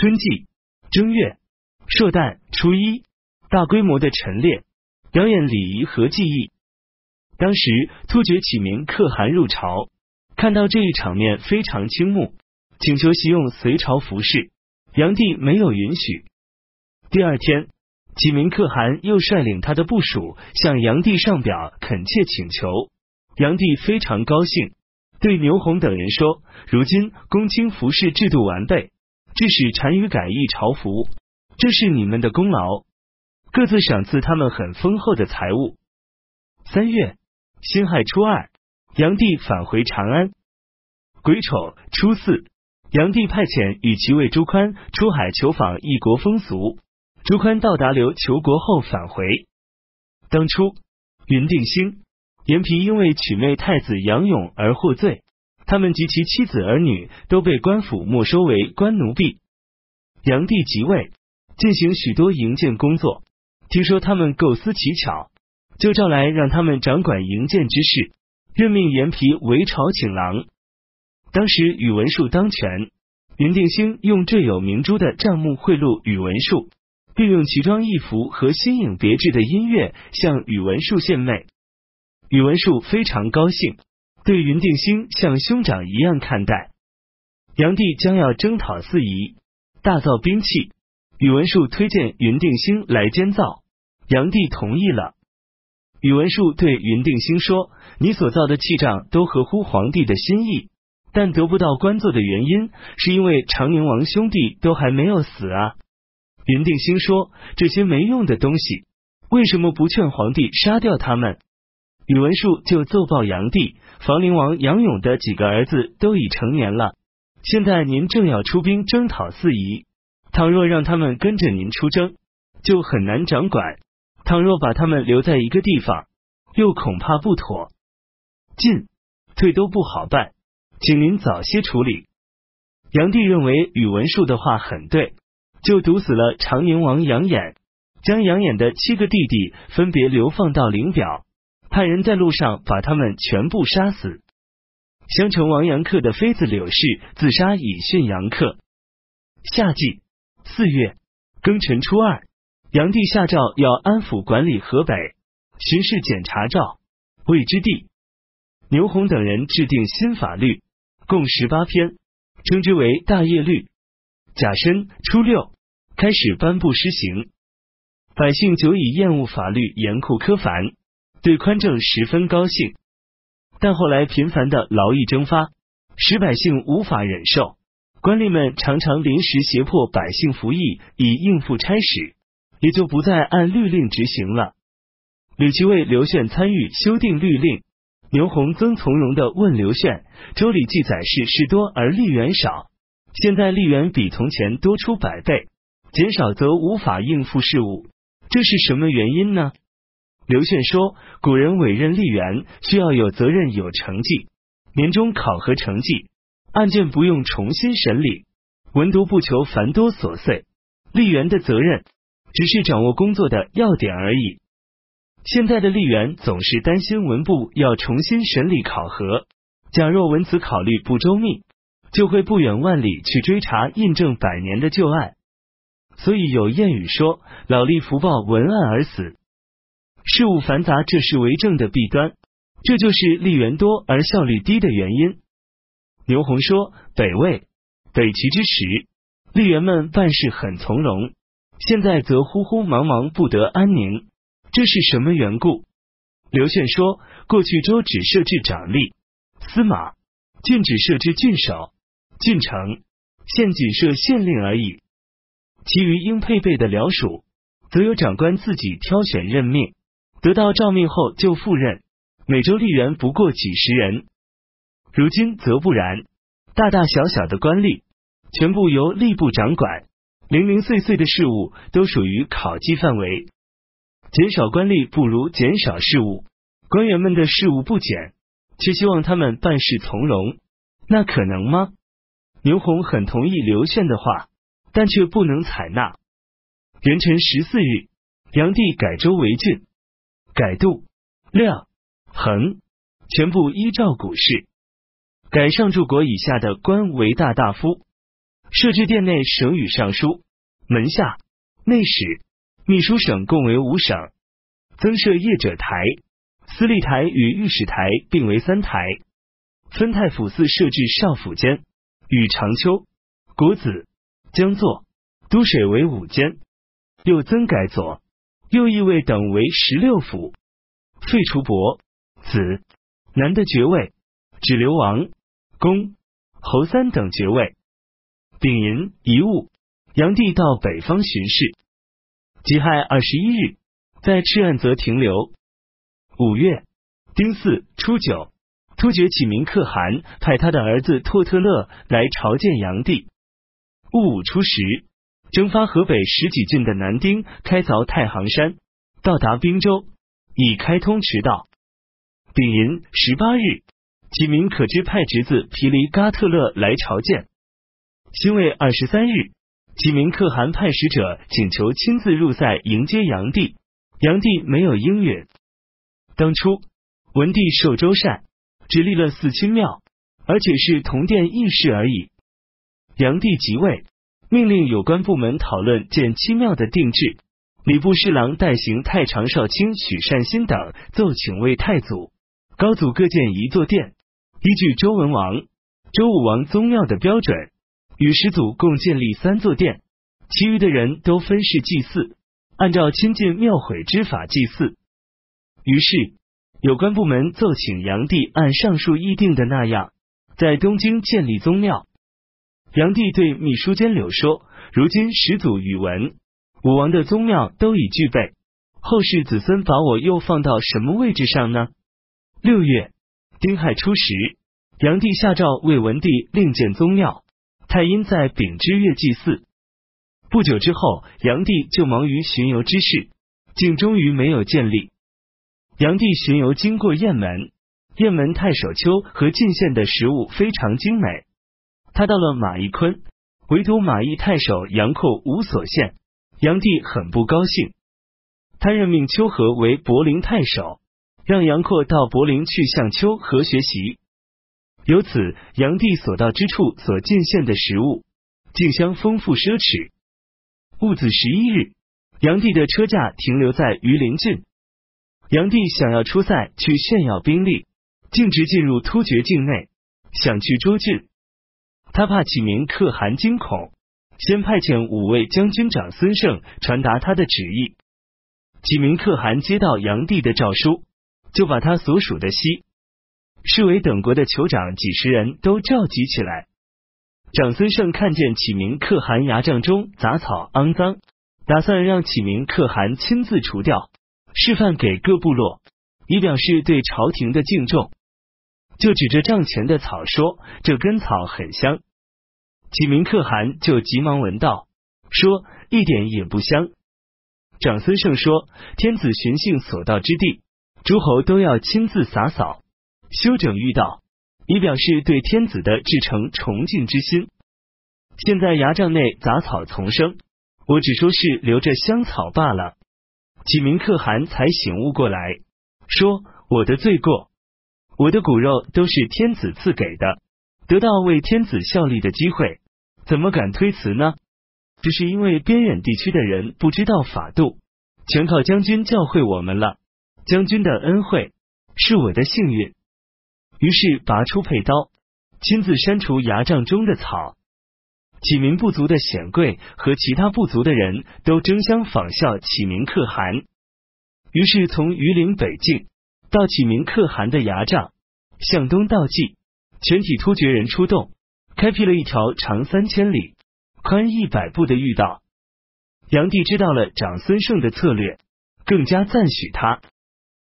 春季正月朔旦初一，大规模的陈列，表演礼仪和技艺。当时突厥启明可汗入朝，看到这一场面非常倾慕，请求习用隋朝服饰，炀帝没有允许。第二天，启明可汗又率领他的部属向炀帝上表恳切请求，炀帝非常高兴，对牛弘等人说：“如今公卿服饰制度完备。”致使单于改易朝服，这是你们的功劳。各自赏赐他们很丰厚的财物。三月辛亥初二，炀帝返回长安。癸丑初四，炀帝派遣与其尉朱宽出海求访异国风俗。朱宽到达琉求国后返回。当初，云定兴、延皮因为娶妹太子杨勇而获罪。他们及其妻子儿女都被官府没收为官奴婢。炀帝即位，进行许多营建工作。听说他们构思奇巧，就召来让他们掌管营建之事，任命阎皮为朝请郎。当时宇文述当权，云定兴用缀有明珠的账目贿赂宇文述，并用奇装异服和新颖别致的音乐向宇文述献媚。宇文述非常高兴。对云定兴像兄长一样看待，炀帝将要征讨四夷，大造兵器。宇文述推荐云定兴来监造，炀帝同意了。宇文述对云定兴说：“你所造的器仗都合乎皇帝的心意，但得不到官做的原因，是因为长宁王兄弟都还没有死啊。”云定兴说：“这些没用的东西，为什么不劝皇帝杀掉他们？”宇文述就奏报炀帝。房陵王杨勇的几个儿子都已成年了，现在您正要出兵征讨四夷，倘若让他们跟着您出征，就很难掌管；倘若把他们留在一个地方，又恐怕不妥。进退都不好办，请您早些处理。杨帝认为宇文述的话很对，就毒死了长宁王杨衍，将杨衍的七个弟弟分别流放到灵表。派人在路上把他们全部杀死。襄城王杨克的妃子柳氏自杀以殉杨克。夏季四月庚辰初二，炀帝下诏要安抚管理河北，巡视检查诏魏之地。牛弘等人制定新法律，共十八篇，称之为大业律。甲申初六开始颁布施行。百姓久已厌恶法律严酷苛繁。对宽政十分高兴，但后来频繁的劳役征发，使百姓无法忍受。官吏们常常临时胁迫百姓服役，以应付差使，也就不再按律令执行了。吕其尉刘炫参与修订律令，牛弘曾从容的问刘炫：“周礼记载是事多而吏员少，现在吏员比从前多出百倍，减少则无法应付事务，这是什么原因呢？”刘炫说：“古人委任吏员需要有责任、有成绩，年终考核成绩，案件不用重新审理，文牍不求繁多琐碎。吏员的责任只是掌握工作的要点而已。现在的吏员总是担心文部要重新审理考核，假若文辞考虑不周密，就会不远万里去追查印证百年的旧案。所以有谚语说：‘老吏福报文案而死。’”事务繁杂，这是为政的弊端，这就是吏员多而效率低的原因。牛弘说，北魏、北齐之时，吏员们办事很从容，现在则呼呼忙忙，不得安宁，这是什么缘故？刘炫说，过去州只设置长吏、司马，郡只设置郡守、郡丞，县仅设县令而已，其余应配备的僚属，则由长官自己挑选任命。得到诏命后就赴任，每周吏员不过几十人。如今则不然，大大小小的官吏全部由吏部掌管，零零碎碎的事务都属于考绩范围。减少官吏不如减少事务，官员们的事务不减，却希望他们办事从容，那可能吗？牛弘很同意刘炫的话，但却不能采纳。元辰十四日，炀帝改州为郡。改度、量、衡，全部依照古式。改上柱国以下的官为大大夫，设置殿内省与尚书、门下、内史、秘书省共为五省，增设业者台、司隶台与御史台并为三台，分太府寺设置少府监，与长秋、国子、江作、都水为五监，又增改左、右翼卫等为十六府，废除伯、子、男的爵位，只留王、公、侯三等爵位。丙寅遗物，炀帝到北方巡视。己亥二十一日，在赤岸泽停留。五月丁巳初九，突厥启明可汗派他的儿子拓特勒来朝见炀帝。戊午初十，征发河北十几郡的男丁开凿太行山，到达滨州，已开通驰道。丙寅十八日，启明可知派侄子皮离嘎特勒来朝见。辛未二十三日，启明可汗派使者请求亲自入塞迎接炀帝，炀帝没有应允。当初文帝受周善，只立了四亲庙，而且是同殿议事而已。炀帝即位，命令有关部门讨论建七庙的定制。礼部侍郎代行太常少卿许善心等奏请为太祖、高祖各建一座殿，依据周文王、周武王宗庙的标准。与始祖共建立三座殿，其余的人都分事祭祀，按照亲近庙毁之法祭祀。于是有关部门奏请炀帝按上述议定的那样，在东京建立宗庙。炀帝对秘书监柳说：“如今始祖宇文武王的宗庙都已具备，后世子孙把我又放到什么位置上呢？”六月丁亥初十，炀帝下诏为文帝另建宗庙。太阴在丙之月祭祀，不久之后，炀帝就忙于巡游之事，竟终于没有建立。炀帝巡游经过雁门，雁门太守丘和进献的食物非常精美。他到了马邑昆，唯独马邑太守杨阔无所献，杨帝很不高兴。他任命丘和为柏林太守，让杨阔到柏林去向丘和学习。由此，杨帝所到之处所进献的食物，竞相丰富奢侈。戊子十一日，杨帝的车驾停留在榆林郡。杨帝想要出塞去炫耀兵力，径直进入突厥境内，想去捉郡。他怕启明可汗惊恐，先派遣五位将军长孙胜传达他的旨意。启明可汗接到炀帝的诏书，就把他所属的西。侍卫等国的酋长几十人都召集起来。长孙晟看见启明可汗牙帐中杂草肮脏，打算让启明可汗亲自除掉，示范给各部落，以表示对朝廷的敬重。就指着帐前的草说：“这根草很香。”启明可汗就急忙闻道，说：“一点也不香。”长孙晟说：“天子巡幸所到之地，诸侯都要亲自洒扫。”修整御道，以表示对天子的至诚崇敬之心。现在牙帐内杂草丛生，我只说是留着香草罢了。启明可汗才醒悟过来，说：“我的罪过，我的骨肉都是天子赐给的，得到为天子效力的机会，怎么敢推辞呢？只是因为边远地区的人不知道法度，全靠将军教会我们了。将军的恩惠是我的幸运。”于是拔出佩刀，亲自删除牙帐中的草。启明部族的显贵和其他部族的人都争相仿效启明可汗。于是从榆林北境到启明可汗的牙帐，向东到蓟，全体突厥人出动，开辟了一条长三千里、宽一百步的御道。炀帝知道了长孙晟的策略，更加赞许他。